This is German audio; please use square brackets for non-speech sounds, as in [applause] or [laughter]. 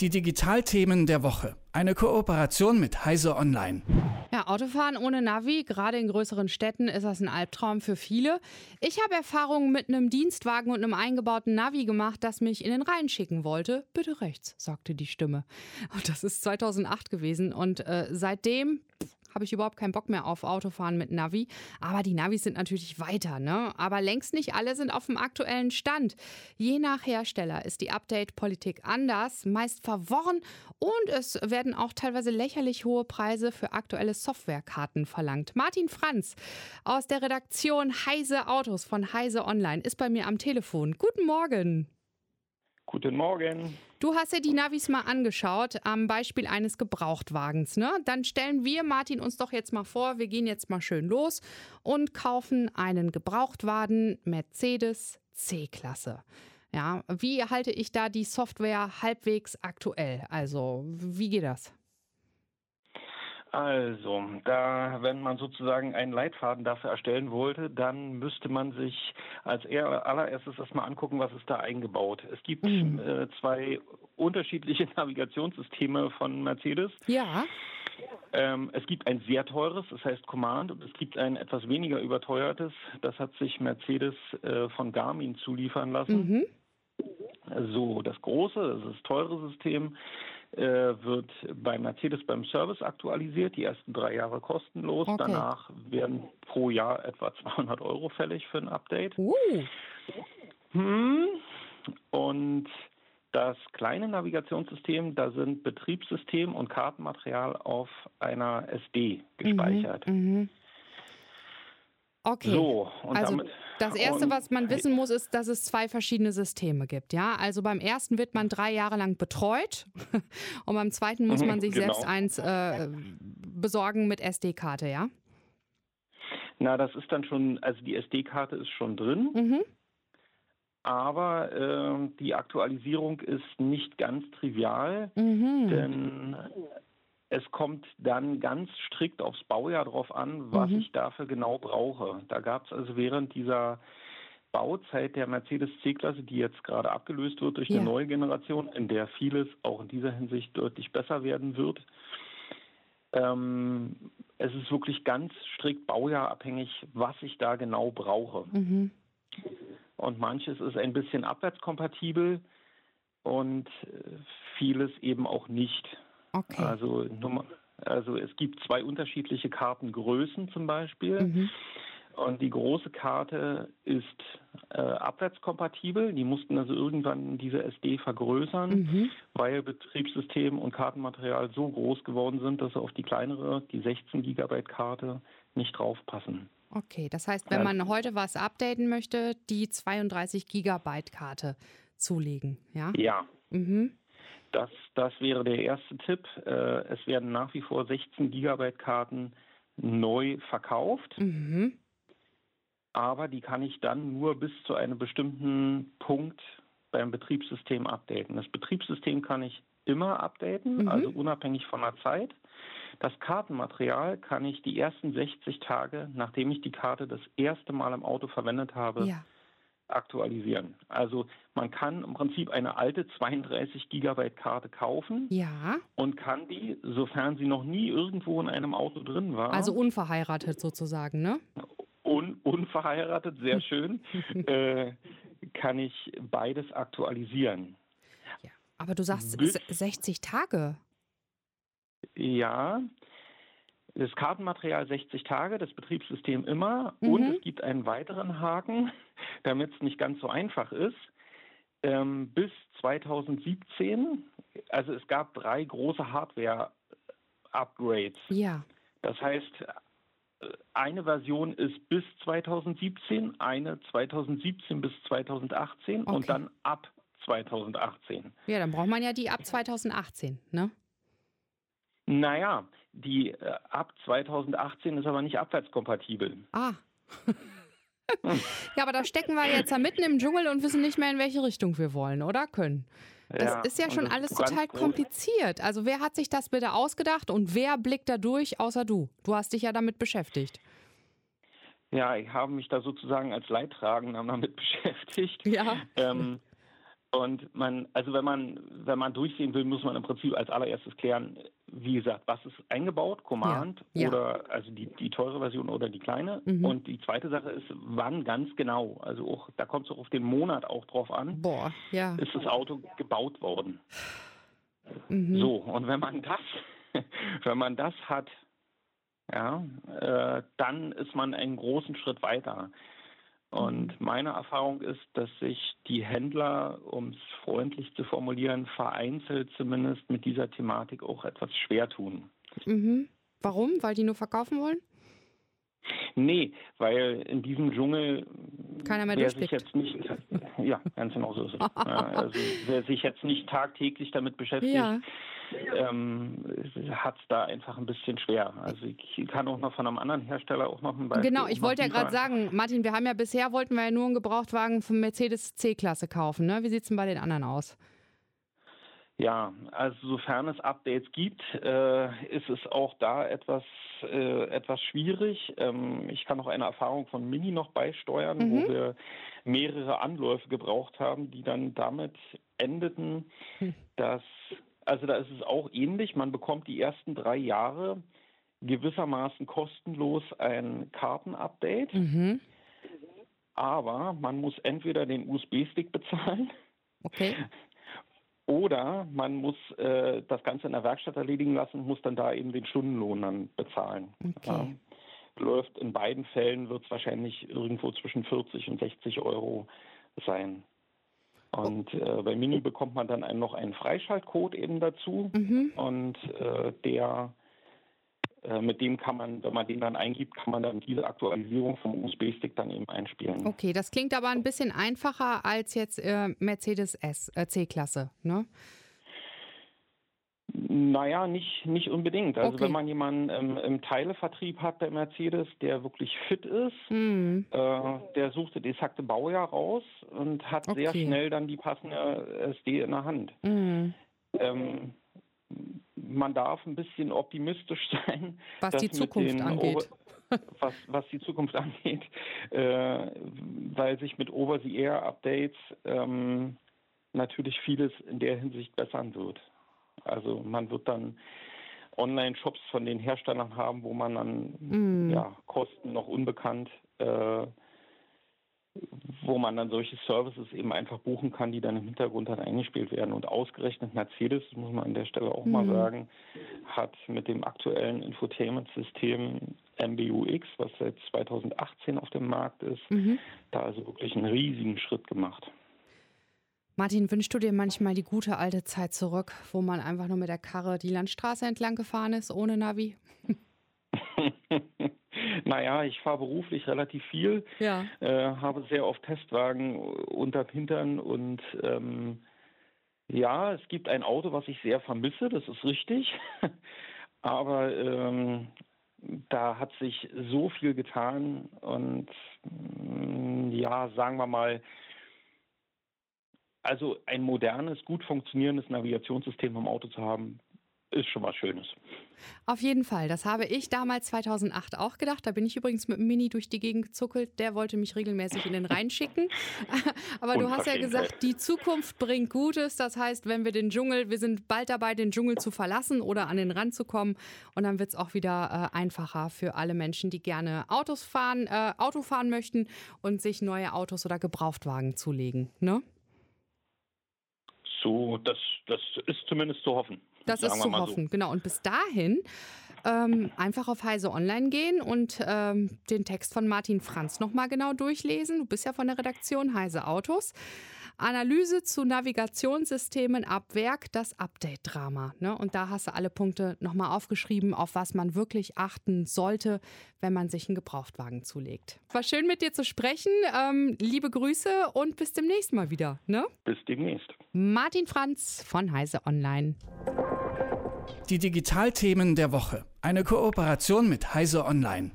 Die Digitalthemen der Woche. Eine Kooperation mit Heise Online. Ja, Autofahren ohne Navi, gerade in größeren Städten, ist das ein Albtraum für viele. Ich habe Erfahrungen mit einem Dienstwagen und einem eingebauten Navi gemacht, das mich in den Rhein schicken wollte. Bitte rechts, sagte die Stimme. Und das ist 2008 gewesen. Und äh, seitdem habe ich überhaupt keinen Bock mehr auf Autofahren mit Navi. Aber die Navis sind natürlich weiter, ne? Aber längst nicht alle sind auf dem aktuellen Stand. Je nach Hersteller ist die Update-Politik anders, meist verworren und es werden auch teilweise lächerlich hohe Preise für aktuelle Softwarekarten verlangt. Martin Franz aus der Redaktion Heise Autos von Heise Online ist bei mir am Telefon. Guten Morgen. Guten Morgen. Du hast dir die Navis mal angeschaut am Beispiel eines Gebrauchtwagens. Ne? Dann stellen wir, Martin, uns doch jetzt mal vor, wir gehen jetzt mal schön los und kaufen einen Gebrauchtwagen Mercedes C-Klasse. Ja, wie halte ich da die Software halbwegs aktuell? Also, wie geht das? Also, da, wenn man sozusagen einen Leitfaden dafür erstellen wollte, dann müsste man sich als allererstes erstmal angucken, was ist da eingebaut. Es gibt mhm. äh, zwei unterschiedliche [laughs] Navigationssysteme von Mercedes. Ja. Ähm, es gibt ein sehr teures, das heißt Command, und es gibt ein etwas weniger überteuertes. Das hat sich Mercedes äh, von Garmin zuliefern lassen. Mhm. So, das große, das ist das teure System, wird bei Mercedes beim Service aktualisiert. Die ersten drei Jahre kostenlos. Okay. Danach werden pro Jahr etwa [laughs] 200 Euro fällig für ein Update. Uh. Hm. Und das kleine Navigationssystem, da sind Betriebssystem und Kartenmaterial auf einer SD gespeichert. Mhm, mhm. Okay. So, also damit, das Erste, was man wissen muss, ist, dass es zwei verschiedene Systeme gibt. Ja, also beim ersten wird man drei Jahre lang betreut [laughs] und beim zweiten muss mhm, man sich genau. selbst eins äh, besorgen mit SD-Karte, ja? Na, das ist dann schon, also die SD-Karte ist schon drin. Mhm. Aber äh, die Aktualisierung ist nicht ganz trivial, mhm. denn es kommt dann ganz strikt aufs Baujahr drauf an, was mhm. ich dafür genau brauche. Da gab es also während dieser Bauzeit der Mercedes C-Klasse, die jetzt gerade abgelöst wird durch ja. eine neue Generation, in der vieles auch in dieser Hinsicht deutlich besser werden wird. Ähm, es ist wirklich ganz strikt baujahrabhängig, was ich da genau brauche. Mhm. Und manches ist ein bisschen abwärtskompatibel und äh, vieles eben auch nicht. Okay. Also, also es gibt zwei unterschiedliche Kartengrößen zum Beispiel. Mhm. Und die große Karte ist äh, abwärtskompatibel. Die mussten also irgendwann diese SD vergrößern, mhm. weil Betriebssystem und Kartenmaterial so groß geworden sind, dass sie auf die kleinere, die 16 Gigabyte Karte nicht draufpassen. Okay, das heißt, wenn man heute was updaten möchte, die 32 Gigabyte Karte zulegen, ja? Ja. Mhm. Das, das wäre der erste Tipp. Äh, es werden nach wie vor 16 Gigabyte Karten neu verkauft. Mhm. Aber die kann ich dann nur bis zu einem bestimmten Punkt beim Betriebssystem updaten. Das Betriebssystem kann ich immer updaten, mhm. also unabhängig von der Zeit. Das Kartenmaterial kann ich die ersten 60 Tage, nachdem ich die Karte das erste Mal im Auto verwendet habe, ja aktualisieren. Also man kann im Prinzip eine alte 32 Gigabyte Karte kaufen ja. und kann die, sofern sie noch nie irgendwo in einem Auto drin war. Also unverheiratet sozusagen, ne? Un unverheiratet, sehr [laughs] schön, äh, kann ich beides aktualisieren. Ja, aber du sagst Bis, 60 Tage. Ja, das Kartenmaterial 60 Tage, das Betriebssystem immer. Mhm. Und es gibt einen weiteren Haken, [laughs] damit es nicht ganz so einfach ist. Ähm, bis 2017, also es gab drei große Hardware-Upgrades. Ja. Das heißt, eine Version ist bis 2017, eine 2017 bis 2018 okay. und dann ab 2018. Ja, dann braucht man ja die ab 2018, ne? Naja, die äh, ab 2018 ist aber nicht abwärtskompatibel. Ah. [laughs] ja, aber da stecken wir jetzt ja mitten im Dschungel und wissen nicht mehr, in welche Richtung wir wollen oder können. Das ja, ist ja schon alles total kompliziert. Also wer hat sich das bitte ausgedacht und wer blickt da durch, außer du? Du hast dich ja damit beschäftigt. Ja, ich habe mich da sozusagen als Leidtragender [laughs] damit beschäftigt. Ja. Ähm, Und man, also wenn man, wenn man durchsehen will, muss man im Prinzip als allererstes klären, wie gesagt, was ist eingebaut, Command Ja, ja. oder also die, die teure Version oder die kleine. Mhm. Und die zweite Sache ist, wann ganz genau. Also auch, da kommt es auch auf den Monat auch drauf an, Boah, ja. ist das Auto gebaut worden. Mhm. So, und wenn man das, [laughs] wenn man das hat, ja, äh, dann ist man einen großen Schritt weiter. Und meine Erfahrung ist, dass sich die Händler, um es freundlich zu formulieren, vereinzelt zumindest mit dieser Thematik auch etwas schwer tun. Mhm. Warum? Weil die nur verkaufen wollen? Nee, weil in diesem Dschungel Keiner mehr wer sich jetzt nicht, [laughs] ja, ganz genau so ist es. [laughs] also wer sich jetzt nicht tagtäglich damit beschäftigt, Ja. Ähm, hat es da einfach ein bisschen schwer. Also ich kann auch noch von einem anderen Hersteller auch noch ein Beispiel Genau, ich wollte ja gerade sagen, Martin, wir haben ja bisher, wollten wir ja nur einen Gebrauchtwagen von Mercedes C-Klasse kaufen. Ne? Wie sieht es denn bei den anderen aus? Ja, also sofern es Updates gibt, äh, ist es auch da etwas, äh, etwas schwierig. Ähm, ich kann noch eine Erfahrung von Mini noch beisteuern, Mhm. wo wir mehrere Anläufe gebraucht haben, die dann damit endeten, Hm. dass, also da ist es auch ähnlich, man bekommt die ersten drei Jahre gewissermaßen kostenlos ein Kartenupdate, Mhm. aber man muss entweder den USB-Stick bezahlen Okay. [laughs] Oder man muss äh, das Ganze in der Werkstatt erledigen lassen und muss dann da eben den Stundenlohn dann bezahlen. Okay. läuft in beiden Fällen wird es wahrscheinlich irgendwo zwischen 40 und 60 Euro sein. Und äh, bei Mini bekommt man dann einen, noch einen Freischaltcode eben dazu Mhm. und äh, der äh, mit dem kann man, wenn man den dann eingibt, kann man dann diese Aktualisierung vom USB-Stick dann eben einspielen. Okay, das klingt aber ein bisschen einfacher als jetzt äh, Mercedes S, äh, C-Klasse, ne? Naja, nicht, nicht unbedingt. Also Okay. wenn man jemanden ähm, im Teilevertrieb hat bei Mercedes, der wirklich fit ist, Mhm. äh, der sucht das exakte Baujahr raus und hat sehr Okay. schnell dann die passende SD in der Hand. Mhm. Ähm, man darf ein bisschen optimistisch [laughs] sein, Was die Zukunft angeht. Over- was, was die Zukunft [laughs] angeht, äh, weil sich mit Over-the-Air-Updates ähm, natürlich vieles in der Hinsicht bessern wird. Also man wird dann Online-Shops von den Herstellern haben, wo man dann Mhm. ja, Kosten noch unbekannt, äh, wo man dann solche Services eben einfach buchen kann, die dann im Hintergrund dann eingespielt werden. Und ausgerechnet Mercedes, das muss man an der Stelle auch mal Mhm. sagen, hat mit dem aktuellen Infotainment-System MBUX, was seit 2018 auf dem Markt ist, Mhm. da also wirklich einen riesigen Schritt gemacht. Martin, wünschst du dir manchmal die gute alte Zeit zurück, wo man einfach nur mit der Karre die Landstraße entlang gefahren ist, ohne Navi? [laughs] naja, ich fahre beruflich relativ viel, Ja. äh, habe sehr oft Testwagen unterm Hintern und ähm, ja, es gibt ein Auto, was ich sehr vermisse, das ist richtig. [laughs] Aber ähm, da hat sich so viel getan und mm, ja, sagen wir mal, also ein modernes, gut funktionierendes Navigationssystem im Auto zu haben, ist schon was Schönes. Auf jeden Fall. Das habe ich damals 2008 auch gedacht. Da bin ich übrigens mit dem Mini durch die Gegend gezuckelt. Der wollte mich regelmäßig in den Rhein schicken. [laughs] Aber du hast ja gesagt, die Zukunft bringt Gutes. Das heißt, wenn wir den Dschungel, wir sind bald dabei, den Dschungel zu verlassen oder an den Rand zu kommen. Und dann wird es auch wieder äh, einfacher für alle Menschen, die gerne Autos fahren, äh, Auto fahren möchten und sich neue Autos oder Gebrauchtwagen zulegen. Ne? So, das, das ist zumindest zu hoffen. Das ist zu mal so. hoffen, genau. Und bis dahin ähm, einfach auf Heise Online gehen und ähm, den Text von Martin Franz nochmal genau durchlesen. Du bist ja von der Redaktion Heise Autos. Analyse zu Navigationssystemen ab Werk, das Update-Drama. Ne? Und da hast du alle Punkte nochmal aufgeschrieben, auf was man wirklich achten sollte, wenn man sich einen Gebrauchtwagen zulegt. War schön mit dir zu sprechen. Ähm, liebe Grüße und bis demnächst mal wieder. Ne? Bis demnächst. Martin Franz von Heise Online. Die Digitalthemen der Woche. Eine Kooperation mit Heise Online.